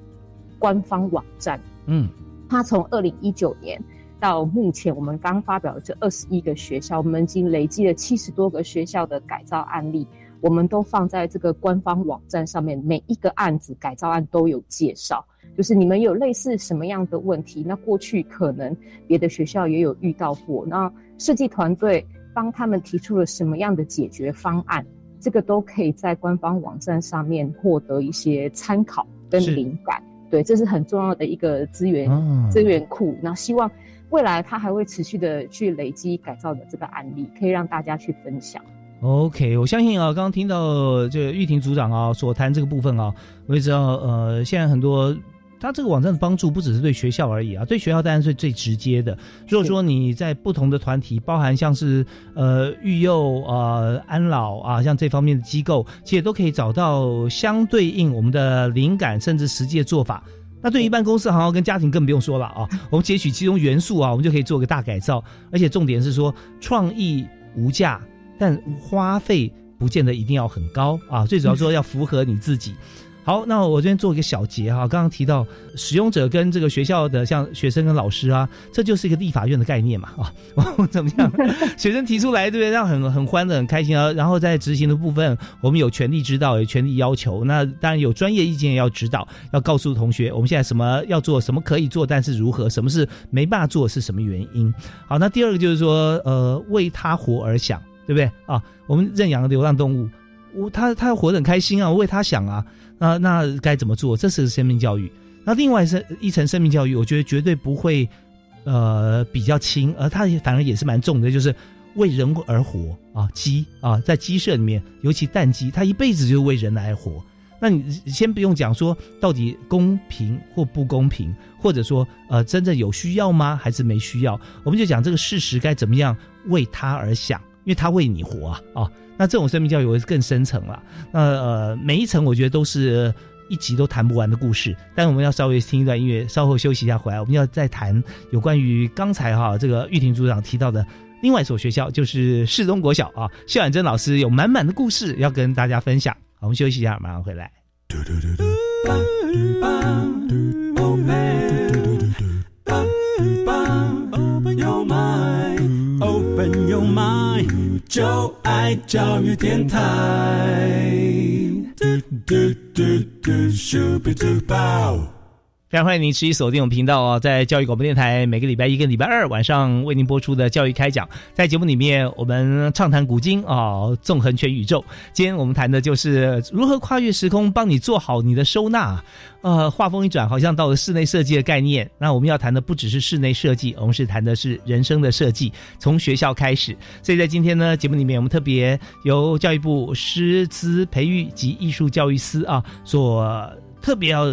官方网站，嗯。它从二零一九年到目前，我们刚发表的这二十一个学校，我们已经累积了七十多个学校的改造案例，我们都放在这个官方网站上面。每一个案子改造案都有介绍，就是你们有类似什么样的问题，那过去可能别的学校也有遇到过，那设计团队帮他们提出了什么样的解决方案，这个都可以在官方网站上面获得一些参考跟灵感。对，这是很重要的一个资源资源库。那希望未来它还会持续的去累积改造的这个案例，可以让大家去分享。OK，我相信啊，刚刚听到这个玉婷组长啊所谈这个部分啊，我也知道呃，现在很多。它这个网站的帮助不只是对学校而已啊，对学校当然是最直接的。如果说你在不同的团体，包含像是呃育幼呃、安老啊，像这方面的机构，其实都可以找到相对应我们的灵感，甚至实际的做法。那对于一般公司、行号跟家庭更不用说了啊，我们截取其中元素啊，我们就可以做个大改造。而且重点是说，创意无价，但花费不见得一定要很高啊。最主要说要符合你自己。好，那我这边做一个小结哈。刚刚提到使用者跟这个学校的像学生跟老师啊，这就是一个立法院的概念嘛啊。怎么样？学生提出来，对不对？让很很欢乐、很开心啊。然后在执行的部分，我们有权利指导，有权利要求。那当然有专业意见要指导，要告诉同学我们现在什么要做，什么可以做，但是如何，什么是没办法做，是什么原因？好，那第二个就是说，呃，为他活而想，对不对啊？我们认养流浪动物，我他他要活得很开心啊，我为他想啊。那那该怎么做？这是生命教育。那另外是一层生命教育，我觉得绝对不会，呃，比较轻，而它反而也是蛮重的，就是为人而活啊，鸡啊，在鸡舍里面，尤其蛋鸡，它一辈子就是为人来活。那你先不用讲说到底公平或不公平，或者说呃，真正有需要吗？还是没需要？我们就讲这个事实该怎么样为他而想，因为他为你活啊啊。那这种生命教育会更深层了。那呃，每一层我觉得都是一集都谈不完的故事。但我们要稍微听一段音乐，稍后休息一下回来，我们要再谈有关于刚才哈这个玉婷组长提到的另外一所学校，就是市中国小啊。谢婉珍老师有满满的故事要跟大家分享。好，我们休息一下，马上回来。嘟嘟嘟嘟就爱教育电台。嘟嘟嘟嘟，咻比嘟爆。非常欢迎您持续锁定我们频道哦，在教育广播电台每个礼拜一跟礼拜二晚上为您播出的教育开讲，在节目里面我们畅谈古今啊，纵横全宇宙。今天我们谈的就是如何跨越时空，帮你做好你的收纳。呃，话锋一转，好像到了室内设计的概念。那我们要谈的不只是室内设计，我们是谈的是人生的设计，从学校开始。所以在今天呢节目里面，我们特别由教育部师资培育及艺术教育司啊所特别要。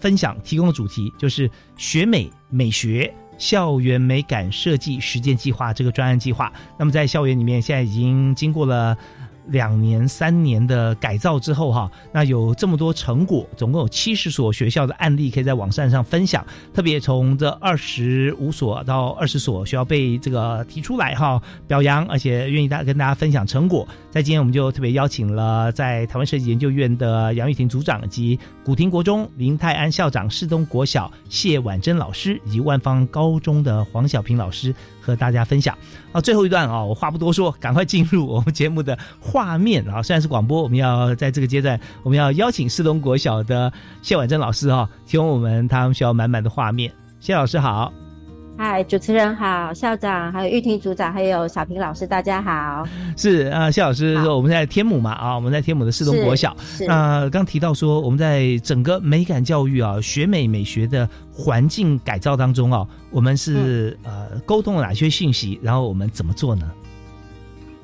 分享提供的主题就是学美美学校园美感设计实践计划这个专案计划。那么在校园里面，现在已经经过了。两年、三年的改造之后，哈，那有这么多成果，总共有七十所学校的案例可以在网站上分享。特别从这二十五所到二十所学校被这个提出来，哈，表扬，而且愿意大跟大家分享成果。在今天，我们就特别邀请了在台湾设计研究院的杨玉婷组长，及古亭国中林泰安校长、世东国小谢婉珍老师，以及万方高中的黄小平老师。和大家分享啊，最后一段啊，我话不多说，赶快进入我们节目的画面啊。虽然是广播，我们要在这个阶段，我们要邀请四龙国小的谢婉珍老师啊，提供我们他们需要满满的画面。谢老师好。嗨，主持人好，校长，还有玉婷组长，还有小平老师，大家好。是啊，谢老师说我们在天母嘛啊，我们在天母的四东国小。那刚提到说我们在整个美感教育啊，学美美学的环境改造当中啊，我们是呃沟通了哪些信息？然后我们怎么做呢？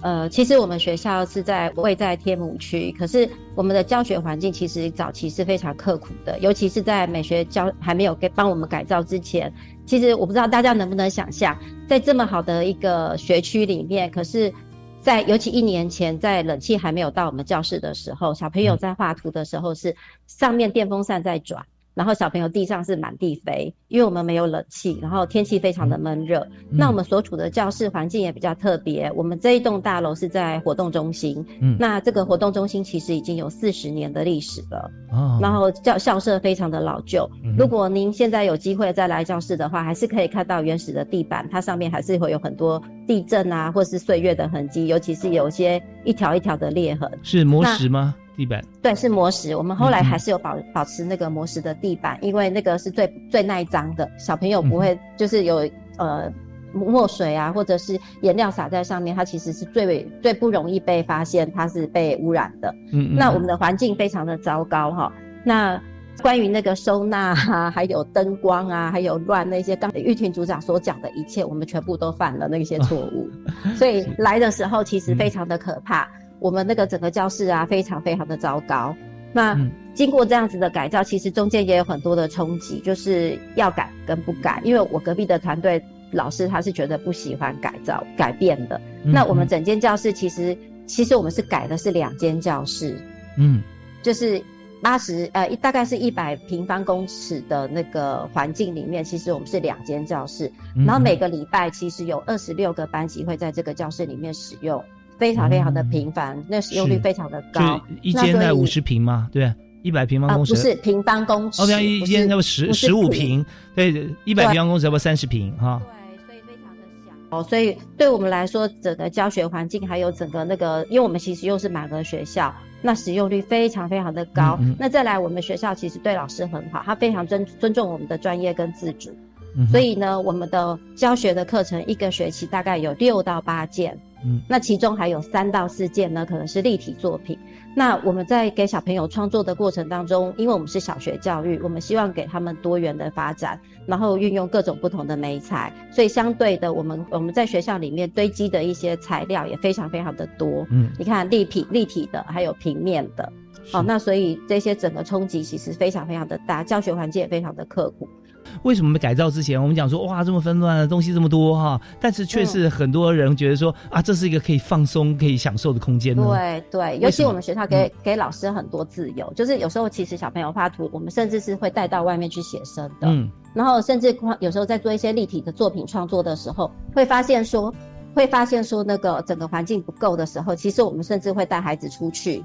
呃，其实我们学校是在位在天母区，可是我们的教学环境其实早期是非常刻苦的，尤其是在美学教还没有给帮我们改造之前，其实我不知道大家能不能想象，在这么好的一个学区里面，可是，在尤其一年前，在冷气还没有到我们教室的时候，小朋友在画图的时候是上面电风扇在转。然后小朋友地上是满地飞，因为我们没有冷气，然后天气非常的闷热。那我们所处的教室环境也比较特别，我们这一栋大楼是在活动中心。嗯，那这个活动中心其实已经有四十年的历史了。哦，然后教校舍非常的老旧。如果您现在有机会再来教室的话，还是可以看到原始的地板，它上面还是会有很多地震啊，或是岁月的痕迹，尤其是有些一条一条的裂痕。是磨石吗？地板对，是磨石。我们后来还是有保保持那个磨石的地板，因为那个是最最耐脏的，小朋友不会就是有呃墨水啊，或者是颜料洒在上面，它其实是最最不容易被发现它是被污染的。嗯，那我们的环境非常的糟糕哈。那关于那个收纳啊，还有灯光啊，还有乱那些，刚才玉婷组长所讲的一切，我们全部都犯了那些错误，所以来的时候其实非常的可怕。我们那个整个教室啊，非常非常的糟糕。那经过这样子的改造，其实中间也有很多的冲击，就是要改跟不改。因为我隔壁的团队老师他是觉得不喜欢改造改变的。那我们整间教室其实其实我们是改的是两间教室，嗯，就是八十呃大概是一百平方公尺的那个环境里面，其实我们是两间教室，然后每个礼拜其实有二十六个班级会在这个教室里面使用。非常非常的频繁，那使用率非常的高。一间在五十平吗？对，一百平方公尺。不是平方公尺。哦，比一间要十十五平，对，一百平方公尺要不三十平哈。对，所以非常的小。哦，所以对我们来说，整个教学环境还有整个那个，因为我们其实又是满额学校，那使用率非常非常的高。那再来，我们学校其实对老师很好，他非常尊尊重我们的专业跟自主。所以呢，我们的教学的课程一个学期大概有六到八件。嗯，那其中还有三到四件呢，可能是立体作品。那我们在给小朋友创作的过程当中，因为我们是小学教育，我们希望给他们多元的发展，然后运用各种不同的媒材，所以相对的，我们我们在学校里面堆积的一些材料也非常非常的多。嗯，你看立体立体的，还有平面的。好，那所以这些整个冲击其实非常非常的大，教学环境也非常的刻苦。为什么改造之前我们讲说哇这么纷乱的东西这么多哈，但是却是很多人觉得说啊这是一个可以放松可以享受的空间呢？对对，尤其我们学校给给老师很多自由，就是有时候其实小朋友画图，我们甚至是会带到外面去写生的。嗯，然后甚至有时候在做一些立体的作品创作的时候，会发现说会发现说那个整个环境不够的时候，其实我们甚至会带孩子出去，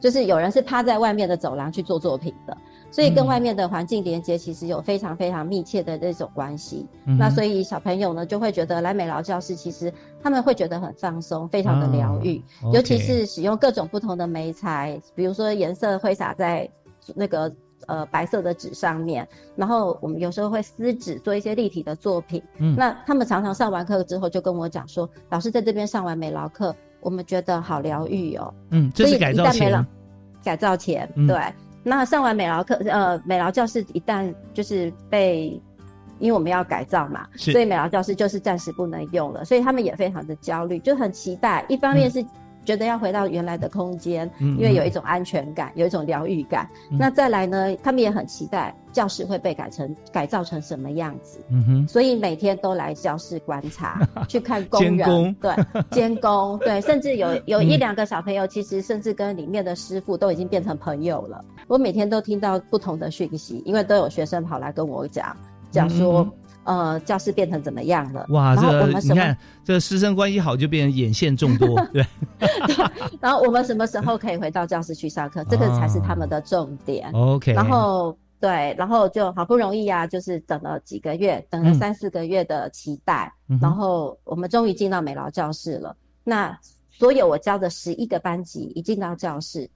就是有人是趴在外面的走廊去做作品的。所以跟外面的环境连接，其实有非常非常密切的这种关系。那所以小朋友呢，就会觉得来美劳教室，其实他们会觉得很放松，非常的疗愈。尤其是使用各种不同的媒材，比如说颜色挥洒在那个呃白色的纸上面，然后我们有时候会撕纸做一些立体的作品。嗯那他们常常上完课之后就跟我讲说，老师在这边上完美劳课，我们觉得好疗愈哦。嗯，这是改造前，改造前，嗯对。那上完美劳课，呃，美劳教室一旦就是被，因为我们要改造嘛，所以美劳教室就是暂时不能用了，所以他们也非常的焦虑，就很期待。一方面是觉得要回到原来的空间，嗯因为有一种安全感，有一种疗愈感。嗯那再来呢，他们也很期待教室会被改成改造成什么样子。嗯哼，所以每天都来教室观察，去看工人，工对，监工，对，甚至有有嗯一两个小朋友，其实甚至跟里面的师傅都已经变成朋友了。我每天都听到不同的讯息，因为都有学生跑来跟我讲，讲说，呃，教室变成怎么样了？嗯哇，然后我这们什么你看，这师生关系好就变成眼线众多，对，然后我们什么时候可以回到教室去上课？这个才是他们的重点。OK 然后对，然后就好不容易啊，就是等了几个月，等了嗯三四个月的期待，嗯然后我们终于进到美劳教室了。那所有我教的十一个班级一进到教室，嗯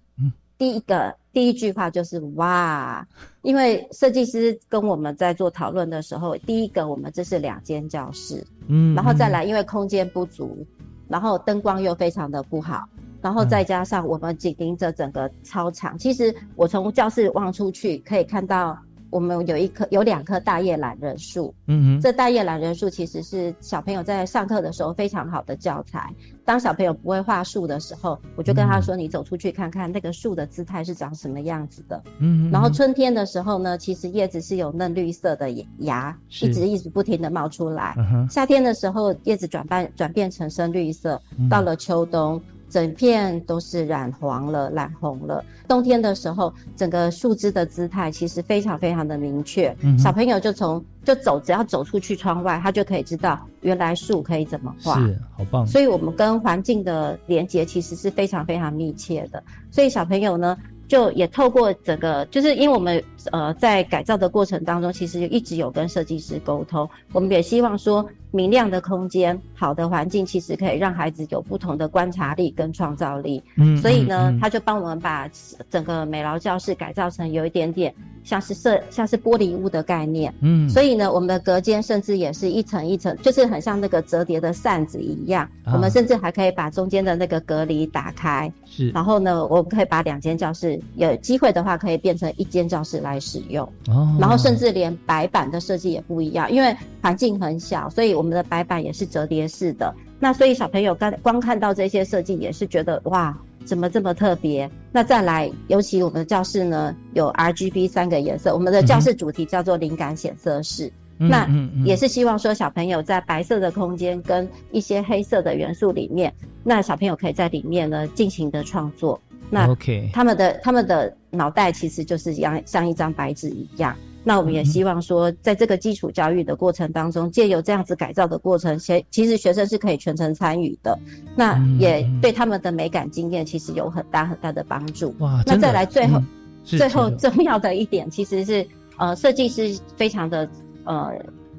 第一个第一句话就是哇，因为设计师跟我们在做讨论的时候，第一个我们这是两间教室，嗯然后再来，因为空间不足，然后灯光又非常的不好，然后再加上我们紧盯着整个操场。其实我从教室望出去，可以看到我们有一棵有两棵大叶懒人树。嗯哼，这大叶懒人树其实是小朋友在上课的时候非常好的教材。当小朋友不会画树的时候，我就跟他说：“你走出去看看那个树的姿态是长什么样子的。”嗯哼，然后春天的时候呢，其实叶子是有嫩绿色的芽，是一直一直不停的冒出来。嗯夏天的时候，叶子转变转变成深绿色，嗯到了秋冬，整片都是染黄了、染红了。冬天的时候，整个树枝的姿态其实非常非常的明确。嗯小朋友就从就走，只要走出去窗外，他就可以知道原来树可以怎么画。是好棒，所以我们跟环境的连接其实是非常非常密切的。所以小朋友呢，就也透过整个，就是因为我们呃在改造的过程当中，其实一直有跟设计师沟通，我们也希望说明亮的空间、好的环境，其实可以让孩子有不同的观察力跟创造力。嗯所以呢，嗯嗯他就帮我们把整个美劳教室改造成有一点点像是设像是玻璃屋的概念。嗯所以呢，我们的隔间甚至也是一层一层，就是很像那个折叠的扇子一样。啊我们甚至还可以把中间的那个隔离打开，是，然后呢，我们可以把两间教室有机会的话，可以变成一间教室来使用。哦，然后甚至连白板的设计也不一样，因为环境很小，所以我们的白板也是折叠式的。那所以小朋友刚光看到这些设计，也是觉得哇，怎么这么特别？那再来，尤其我们的教室呢有 R G B 三个颜色，我们的教室主题叫做灵感显色室。嗯那也是希望说小朋友在白色的空间跟一些黑色的元素里面，那小朋友可以在里面呢尽情的创作。那 OK 他们的他们的脑袋其实就是像像一张白纸一样。那我们也希望说，在这个基础教育的过程当中，借由这样子改造的过程，学其实学生是可以全程参与的，那嗯也对他们的美感经验其实有很大很大的帮助。那哇那再来最后、嗯最后重要的一点，其实是呃设计师非常的呃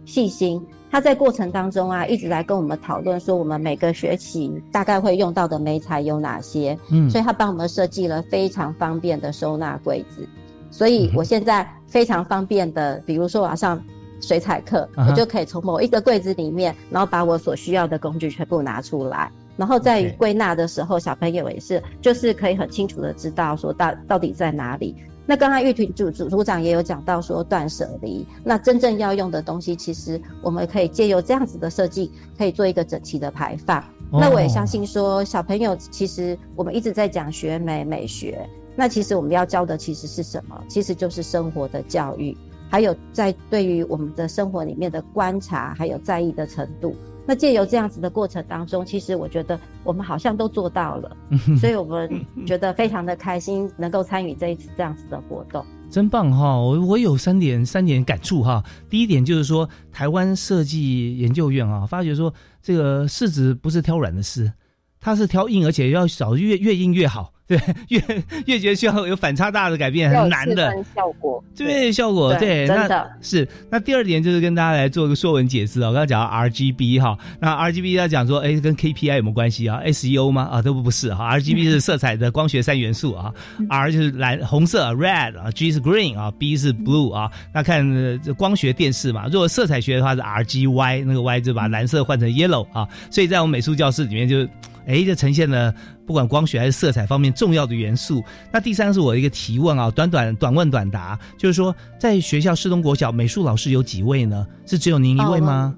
细心。他在过程当中啊，一直来跟我们讨论说，我们每个学期大概会用到的媒材有哪些。嗯所以他帮我们设计了非常方便的收纳柜子。所以我现在非常方便的，比如说我要上水彩课，我就可以从某一个柜子里面，然后把我所需要的工具全部拿出来。然后在归纳的时候，小朋友也是，就是可以很清楚的知道说到到底在哪里。那刚刚玉婷组组组长也有讲到说断舍离，那真正要用的东西，其实我们可以借由这样子的设计，可以做一个整齐的排放。哦那我也相信说，小朋友其实我们一直在讲学美美学，那其实我们要教的其实是什么？其实就是生活的教育，还有在对于我们的生活里面的观察，还有在意的程度。那借由这样子的过程当中，其实我觉得我们好像都做到了，所以我们觉得非常的开心，能够参与这一次这样子的活动。真棒哈！我我有三点三点感触哈。第一点就是说，台湾设计研究院啊，发觉说这个柿子不是挑软的柿，它是挑硬，而且要找越越硬越好。对，越越觉得需要有反差大的改变，很难的效果。对，效果对，那是那第二点就是跟大家来做个说文解字啊。我刚刚讲到 RGB 哈，那 RGB 要讲说，哎，跟 KPI 有没有关系啊？SEO 吗？啊，都不不是哈。RGB 是色彩的光学三元素啊，R 就是蓝红色 red 啊，G 是 green 啊，B 是 blue 啊。那看这光学电视嘛，如果色彩学的话是 RGY，那个 Y 就把蓝色换成 yellow 啊。所以在我们美术教室里面就。哎，就呈现了不管光学还是色彩方面重要的元素。那第三是我的一个提问啊，短短短问短答，就是说在学校市东国小美术老师有几位呢？是只有您一位吗？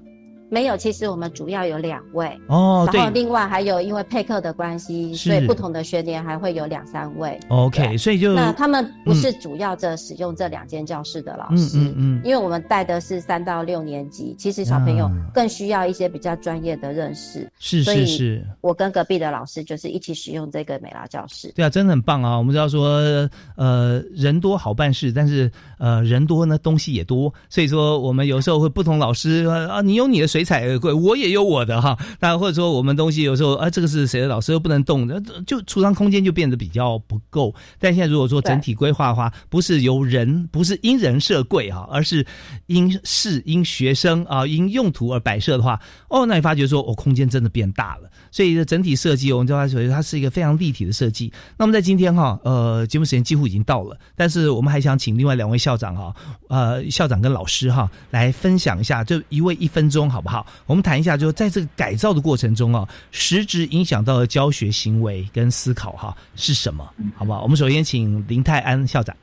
没有，其实我们主要有两位哦，然后另外还有因为配课的关系，所以不同的学年还会有两三位。OK，所以就那他们不是主要的使用这两间教室的老师，嗯嗯，因为我们带的是三到六年级，其实小朋友更需要一些比较专业的认识。是是是，我跟隔壁的老师就是一起使用这个美拉教室。对啊，真的很棒啊！我们知道说，呃，人多好办事，但是呃，人多呢东西也多，所以说我们有时候会不同老师啊，你有你的水彩贵，我也有我的哈。那或者说我们东西有时候啊，这个是谁的老师又不能动，的就储藏空间就变得比较不够。但现在如果说整体规划的话，不是由人，不是因人设贵哈，而是因事因学生啊因用途而摆设的话，哦，那你发觉说，我，空间真的变大了。所以整体设计，我们就发觉它是一个非常立体的设计。那么在今天哈，呃，节目时间几乎已经到了，但是我们还想请另外两位校长哈，呃，校长跟老师哈，来分享一下，就一位一分钟好不好？我们谈一下，就在这个改造的过程中啊，实质影响到的教学行为跟思考哈是什么？好不好？我们首先请林泰安校长。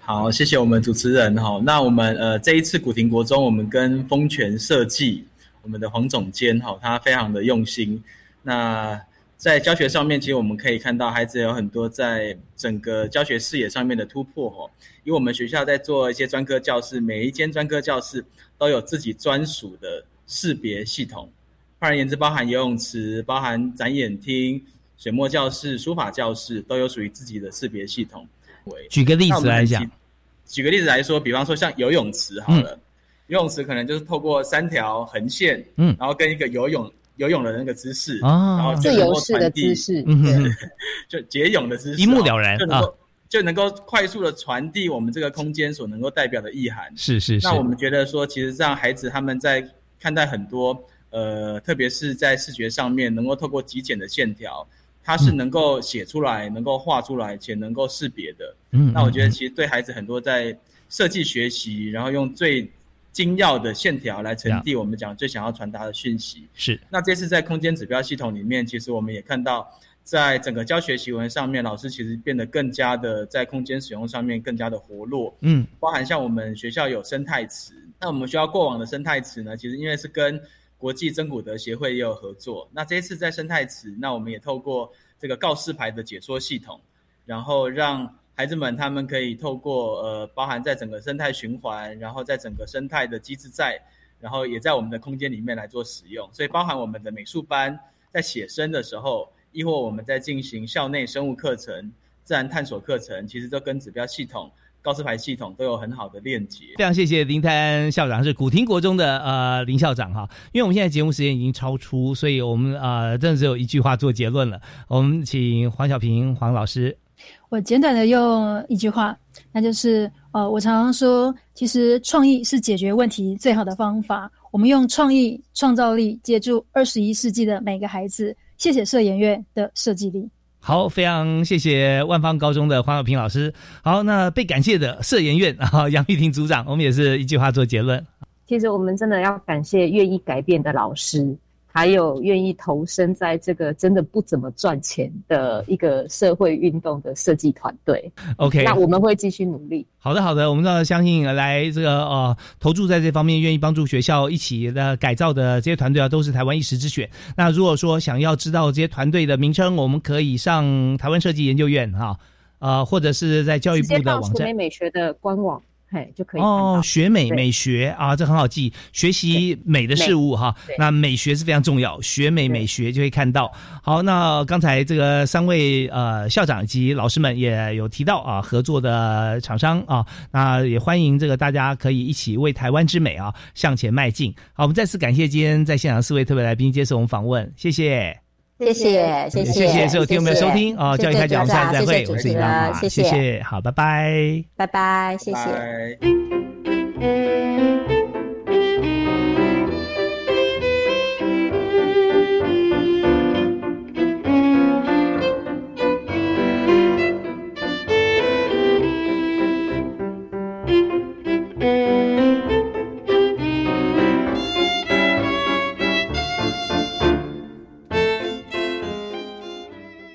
好，谢谢我们主持人哈。那我们呃这一次古亭国中，我们跟风泉设计我们的黄总监哈，他非常的用心。那在教学上面，其实我们可以看到孩子有很多在整个教学视野上面的突破哦。因为我们学校在做一些专科教室，每一间专科教室都有自己专属的识别系统。换而言之，包含游泳池、包含展演厅、水墨教室、书法教室，都有属于自己的识别系统。举个例子来讲，举个例子来说，比方说像游泳池好了，游泳池可能就是透过三条横线，嗯，然后跟一个游泳。游泳的那个姿势，然后自由式的姿势，嗯 就节泳的姿势，一目了然啊，就能够快速的传递我们这个空间所能够代表的意涵。是是是。那我们觉得说，其实让孩子他们在看待很多呃，特别是在视觉上面，能够透过极简的线条，它是能够写出来、能够画出来且能够识别的。嗯，那我觉得其实对孩子很多在设计学习，然后用最。精要的线条来传递我们讲最想要传达的讯息。是。那这次在空间指标系统里面，其实我们也看到，在整个教学习文上面，老师其实变得更加的在空间使用上面更加的活络。嗯。包含像我们学校有生态池，那我们学校过往的生态池呢，其实因为是跟国际真古德协会也有合作。那这一次在生态池，那我们也透过这个告示牌的解说系统，然后让。孩子们，他们可以透过呃，包含在整个生态循环，然后在整个生态的机制在，然后也在我们的空间里面来做使用。所以，包含我们的美术班在写生的时候，亦或我们在进行校内生物课程、自然探索课程，其实都跟指标系统、告示牌系统都有很好的链接。非常谢谢林泰安校长，是古亭国中的呃林校长哈。因为我们现在节目时间已经超出，所以我们呃真的只有一句话做结论了。我们请黄小平黄老师。我简短的用一句话，那就是呃，我常常说，其实创意是解决问题最好的方法。我们用创意、创造力接住二十一世纪的每个孩子。谢谢社研院的设计力。好，非常谢谢万方高中的黄小平老师。好，那被感谢的社研院啊，杨玉婷组长，我们也是一句话做结论。其实我们真的要感谢愿意改变的老师。还有愿意投身在这个真的不怎么赚钱的一个社会运动的设计团队。OK，那我们会继续努力。好的，好的，我们要相信来这个呃投注在这方面，愿意帮助学校一起的改造的这些团队啊，都是台湾一时之选。那如果说想要知道这些团队的名称，我们可以上台湾设计研究院哈，呃，或者是在教育部的网站。美美学的官网。嘿，就可以哦。学美美学啊，这很好记。学习美的事物哈，那美学是非常重要。学美美学就会看到。好，那刚才这个三位呃校长以及老师们也有提到啊，合作的厂商啊，那也欢迎这个大家可以一起为台湾之美啊向前迈进。好，我们再次感谢今天在现场四位特别来宾接受我们访问，谢谢。谢谢谢谢谢所有听众朋友收听哦，教育开讲，我们下次再会，我是李大华，谢谢。谢，好，拜拜，拜拜，谢谢。